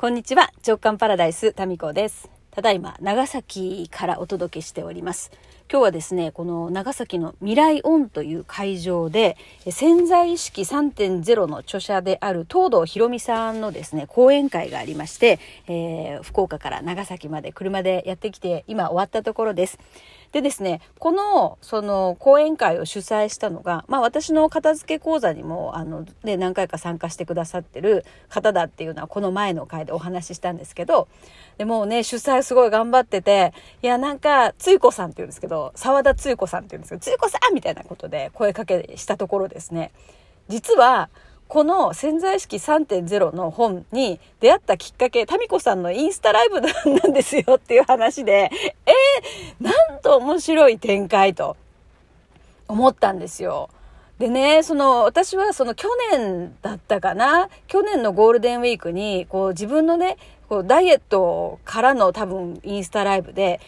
こんにちは。直感パラダイスタミコです。ただいま長崎からお届けしております。今日はですねこの長崎の未来オンという会場で潜在意識3.0の著者である東堂ひろみさんのですね講演会がありまして、えー、福岡から長崎まで車でやってきて今終わったところです。でですね、この、その、講演会を主催したのが、まあ私の片付け講座にも、あの、ね、何回か参加してくださってる方だっていうのは、この前の回でお話ししたんですけど、でもうね、主催すごい頑張ってて、いや、なんか、つゆこさんって言うんですけど、沢田つゆこさんって言うんですけど、つゆこさんみたいなことで声かけしたところですね、実は、この潜在意識3.0の本に出会ったきっかけ、タミコさんのインスタライブなんですよっていう話で、えー、なんと面白い展開と思ったんですよ。でね、その、私はその去年だったかな、去年のゴールデンウィークに、こう自分のね、こうダイエットからの多分インスタライブで、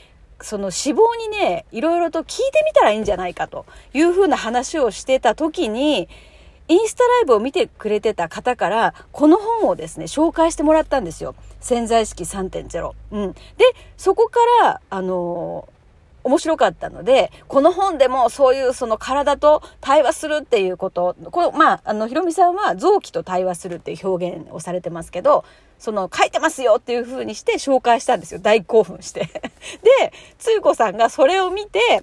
その脂肪にね、いろいろと聞いてみたらいいんじゃないかというふうな話をしてた時に、インスタライブを見てくれてた方から、この本をですね、紹介してもらったんですよ。潜在意識3.0。うん。で、そこから、あのー面白かったので、この本でもそういうその体と対話するっていうこと、こ、まあ、あの、ひろみさんは臓器と対話するっていう表現をされてますけど、その書いてますよっていう風にして紹介したんですよ。大興奮して。で、つゆこさんがそれを見て、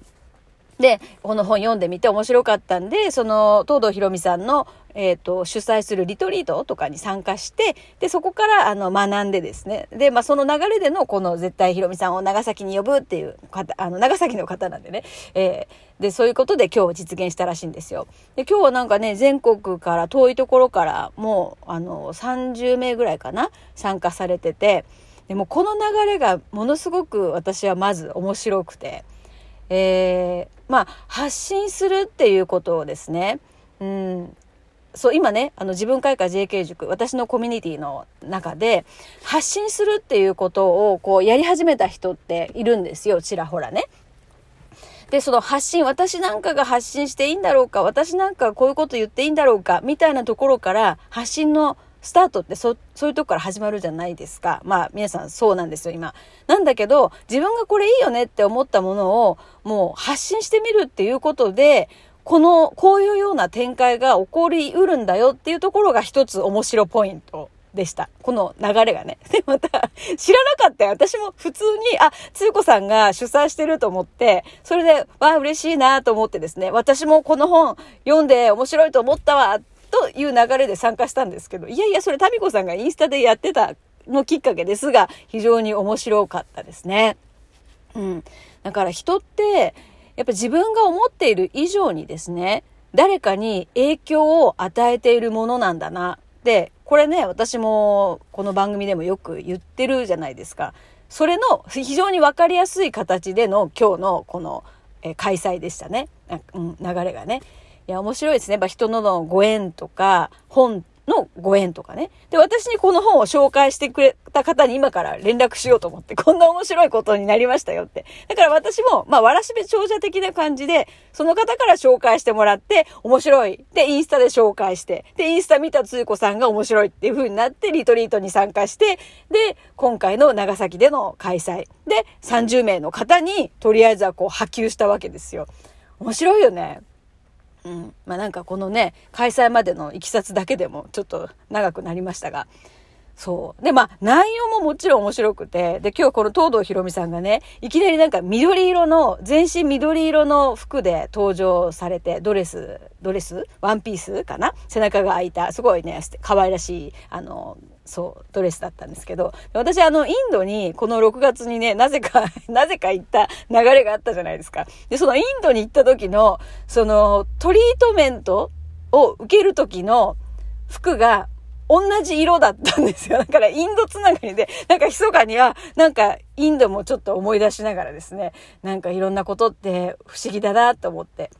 で、この本読んでみて面白かったんで、その、東堂ひろみさんの、えっ、ー、と、主催するリトリートとかに参加して、で、そこから、あの、学んでですね。で、まあ、その流れでの、この絶対ひろみさんを長崎に呼ぶっていう方、あの、長崎の方なんでね。えー、で、そういうことで今日実現したらしいんですよ。で、今日はなんかね、全国から遠いところから、もう、あの、30名ぐらいかな、参加されてて、でもこの流れがものすごく私はまず面白くて、えー、まあ、発信するっていうことをですね、うん、そう、今ね、あの、自分開花 JK 塾、私のコミュニティの中で、発信するっていうことを、こう、やり始めた人っているんですよ、ちらほらね。で、その発信、私なんかが発信していいんだろうか、私なんかこういうこと言っていいんだろうか、みたいなところから、発信のスタートってそ、そういうとこから始まるじゃないですか。まあ、皆さんそうなんですよ、今。なんだけど、自分がこれいいよねって思ったものを、もう発信してみるっていうことで、この、こういうような展開が起こりうるんだよっていうところが一つ面白ポイントでした。この流れがね。で、また、知らなかったよ。私も普通に、あ、つゆこさんが主催してると思って、それで、わあ、嬉しいなと思ってですね、私もこの本読んで面白いと思ったわという流れで参加したんですけど、いやいや、それタミコさんがインスタでやってたのきっかけですが、非常に面白かったですね。うん。だから人って、やっぱ自分が思っている以上にですね、誰かに影響を与えているものなんだな。で、これね、私もこの番組でもよく言ってるじゃないですか。それの非常にわかりやすい形での今日のこの、開催でしたね。うん、流れがね。いや、面白いですね。やっぱ人ののご縁とか、本のご縁とかね。で、私にこの本を紹介してくれた方に今から連絡しようと思って、こんな面白いことになりましたよって。だから私も、まあ、わらしべ長者的な感じで、その方から紹介してもらって、面白い。で、インスタで紹介して、で、インスタ見たつゆこさんが面白いっていう風になって、リトリートに参加して、で、今回の長崎での開催。で、30名の方に、とりあえずはこう波及したわけですよ。面白いよね。うん。まあなんかこのね、開催までのいきさつだけでもちょっと長くなりましたが。そう。で、まあ、内容ももちろん面白くて、で、今日この東堂ひろみさんがね、いきなりなんか緑色の、全身緑色の服で登場されて、ドレス、ドレス？ワンピースかな？背中が開いた、すごいね、可愛らしい、あの、そう、ドレスだったんですけど、私あの、インドに、この6月にね、なぜか なぜか行った流れがあったじゃないですか。で、そのインドに行った時の、その、トリートメントを受ける時の服が、同じ色だったんですよ。だからインドつながりで、なんか密かには、なんかインドもちょっと思い出しながらですね、なんかいろんなことって不思議だなと思って。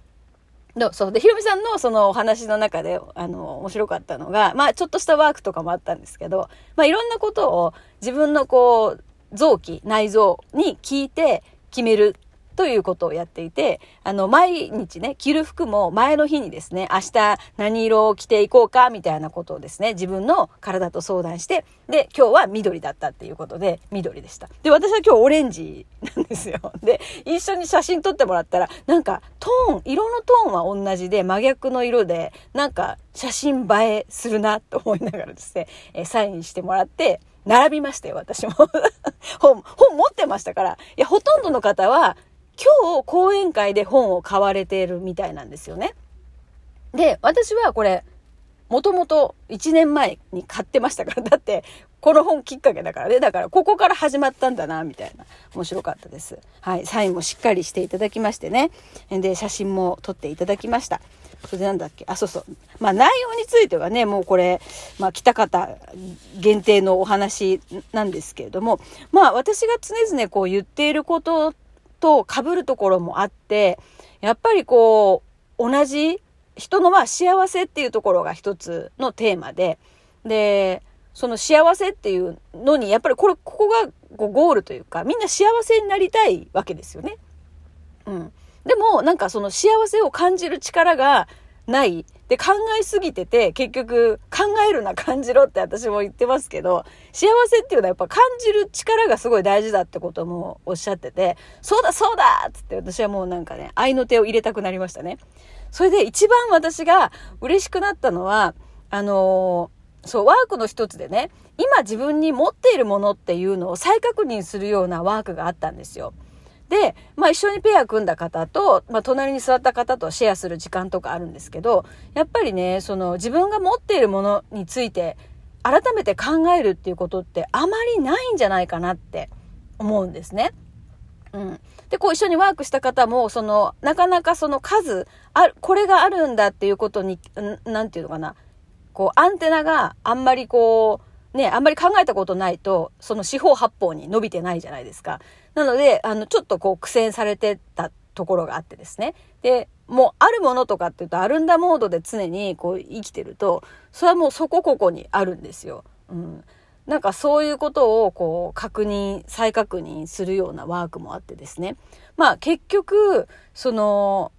でそう。で、ひろみさんのそのお話の中で、あの、面白かったのが、まあ、ちょっとしたワークとかもあったんですけど、まあ、いろんなことを自分のこう、臓器、内臓に聞いて決めるということをやっていて、あの、毎日ね、着る服も前の日にですね、明日何色を着ていこうか、みたいなことをですね、自分の体と相談して、で、今日は緑だったっていうことで、緑でした。で、私は今日オレンジなんですよ。で、一緒に写真撮ってもらったら、なんか、トーン、色のトーンは同じで、真逆の色で、なんか、写真映えするなと思いながらですね、えサインしてもらって、並びましたよ、私も。本、本持ってましたから。いや、ほとんどの方は、今日講演会で本を買われているみたいなんですよね。で、私はこれ、もともと1年前に買ってましたから。だって、この本きっかけだからね。だから、ここから始まったんだな、みたいな。面白かったです。はい。サインもしっかりしていただきましてね。で、写真も撮っていただきました。それでなんだっけ？あ、そうそう。まあ内容についてはね、もうこれ、まあ来た方限定のお話なんですけれども、まあ私が常々こう言っていることと被るところもあって、やっぱりこう、同じ人のまあ幸せっていうところが一つのテーマで、で、その幸せっていうのに、やっぱりこれ、ここがゴールというか、みんな幸せになりたいわけですよね。うん。でも、なんかその幸せを感じる力がない。で、考えすぎてて、結局、考えるな、感じろって私も言ってますけど、幸せっていうのはやっぱ感じる力がすごい大事だってこともおっしゃってて、そうだそうだっつって私はもうなんかね、愛の手を入れたくなりましたね。それで一番私が嬉しくなったのは、あのー、そう、ワークの一つでね、今自分に持っているものっていうのを再確認するようなワークがあったんですよ。で、まあ一緒にペア組んだ方と、まあ隣に座った方とシェアする時間とかあるんですけど、やっぱりね、その自分が持っているものについて改めて考えるっていうことってあまりないんじゃないかなって思うんですね。うん。で、こう一緒にワークした方も、その、なかなかその数、あ、これがあるんだっていうことに、なんていうのかな。こう、アンテナがあんまりこう、ね、あんまり考えたことないと、その四方八方に伸びてないじゃないですか。なので、あの、ちょっとこう苦戦されてたところがあってですね。で、もうあるものとかっていうと、あるんだモードで常にこう生きてると、それはもうそこここにあるんですよ。うん。なんかそういうことをこう確認、再確認するようなワークもあってですね。まあ結局、その、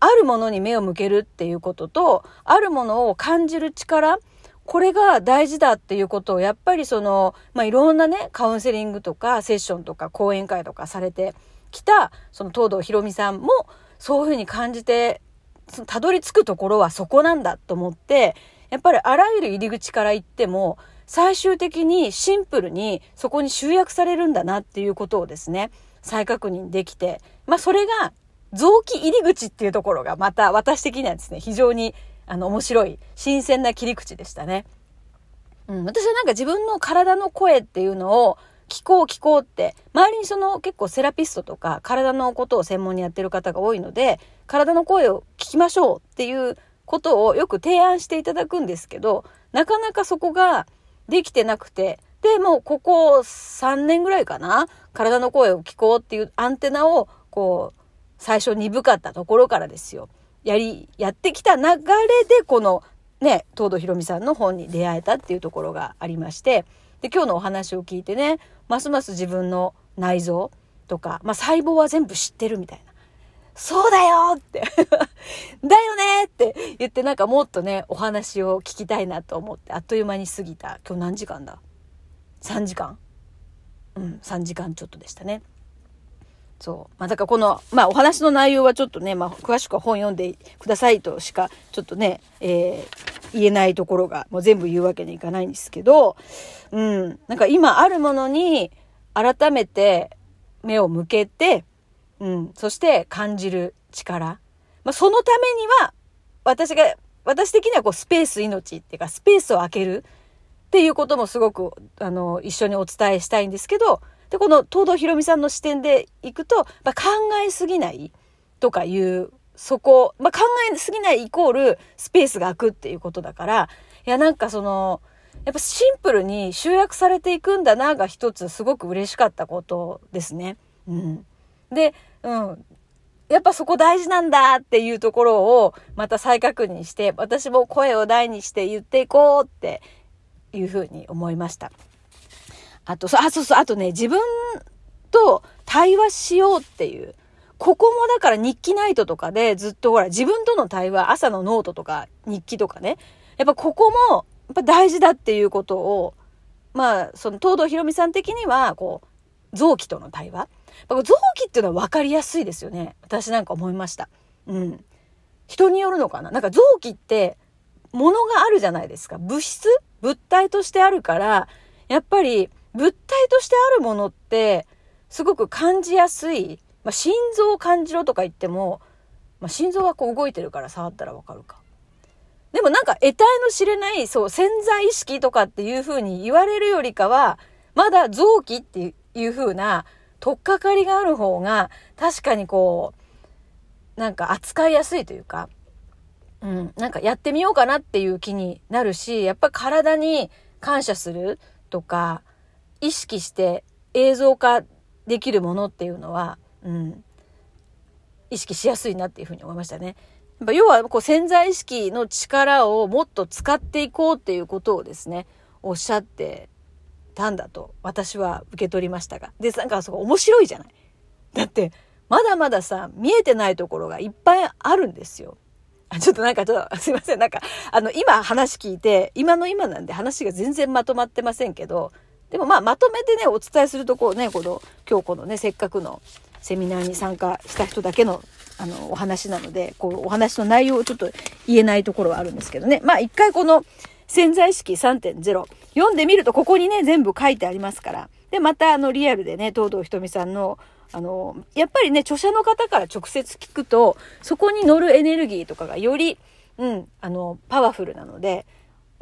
あるものに目を向けるっていうことと、あるものを感じる力、これが大事だっていうことをやっぱりその、まあ、いろんなね、カウンセリングとかセッションとか講演会とかされてきた、その東堂ひろみさんもそういうふうに感じて、たどり着くところはそこなんだと思って、やっぱりあらゆる入り口から行っても、最終的にシンプルにそこに集約されるんだなっていうことをですね、再確認できて、まあそれが臓器入り口っていうところがまた私的にはですね、非常にあの、面白い、新鮮な切り口でしたね。うん、私はなんか自分の体の声っていうのを聞こう聞こうって、周りにその結構セラピストとか体のことを専門にやってる方が多いので、体の声を聞きましょうっていうことをよく提案していただくんですけど、なかなかそこができてなくて、で、もうここ3年ぐらいかな、体の声を聞こうっていうアンテナをこう、最初鈍かったところからですよ。やり、やってきた流れで、このね、東堂ひろみさんの本に出会えたっていうところがありまして、で、今日のお話を聞いてね、ますます自分の内臓とか、まあ、細胞は全部知ってるみたいな。そうだよって だよねって言ってなんかもっとね、お話を聞きたいなと思って、あっという間に過ぎた。今日何時間だ ?3 時間うん、3時間ちょっとでしたね。そう。まあ、だからこの、まあ、お話の内容はちょっとね、まあ、詳しくは本読んでくださいとしか、ちょっとね、えー、言えないところが、もう全部言うわけにいかないんですけど、うん。なんか今あるものに、改めて目を向けて、うん。そして感じる力。まあ、そのためには、私が、私的にはこう、スペース命っていうか、スペースを空けるっていうこともすごく、あの、一緒にお伝えしたいんですけど、で、この東堂ひろみさんの視点でいくと、まあ、考えすぎないとかいう、そこ、まあ、考えすぎないイコールスペースが空くっていうことだから、いや、なんかその、やっぱシンプルに集約されていくんだなが一つすごく嬉しかったことですね。うん。で、うん。やっぱそこ大事なんだっていうところをまた再確認して、私も声を大にして言っていこうっていうふうに思いました。あと、あ、そうそう、あとね、自分と対話しようっていう。ここもだから日記ナイトとかでずっとほら自分との対話、朝のノートとか日記とかね、やっぱここもやっぱ大事だっていうことを、まあ、その東堂ひろみさん的には、こう、臓器との対話。臓器っていうのは分かりやすいですよね。私なんか思いました。うん。人によるのかななんか臓器って、ものがあるじゃないですか。物質？物体としてあるから、やっぱり物体としてあるものって、すごく感じやすい。まあ、心臓を感じろとか言っても、まあ、心臓がこう動いてるから触ったらわかるか。でもなんか得体の知れない、そう、潜在意識とかっていう風に言われるよりかは、まだ臓器っていう風な、取っかかりがある方が、確かにこう、なんか扱いやすいというか、うん、なんかやってみようかなっていう気になるし、やっぱ体に感謝するとか、意識して映像化できるものっていうのは、うん、意識しやすいなっていうふうに思いましたね。やっぱ要はこう潜在意識の力をもっと使っていこうっていうことをですね、おっしゃってたんだと私は受け取りましたが。で、なんかそこ面白いじゃない。だって、まだまださ、見えてないところがいっぱいあるんですよ。ちょっとなんかちょっと、すいません。なんか、あの、今話聞いて、今の今なんで話が全然まとまってませんけど、でもまあ、まとめてね、お伝えするとこうね、この、今日このね、せっかくのセミナーに参加した人だけの、あの、お話なので、こう、お話の内容をちょっと言えないところはあるんですけどね。まあ、一回この、潜在意識3.0読んでみるとここにね、全部書いてありますから。で、またあのリアルでね、東堂ひとみさんのあの、やっぱりね、著者の方から直接聞くと、そこに乗るエネルギーとかがより、うん、あの、パワフルなので、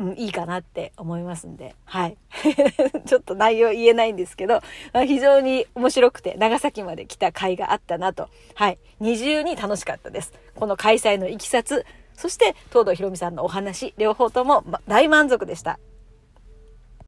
うん、いいかなって思いますんで、はい。ちょっと内容言えないんですけど、まあ非常に面白くて、長崎まで来た甲斐があったなと、はい。二重に楽しかったです。この開催のいきさつ、そして、東堂ひろみさんのお話、両方ともま大満足でした。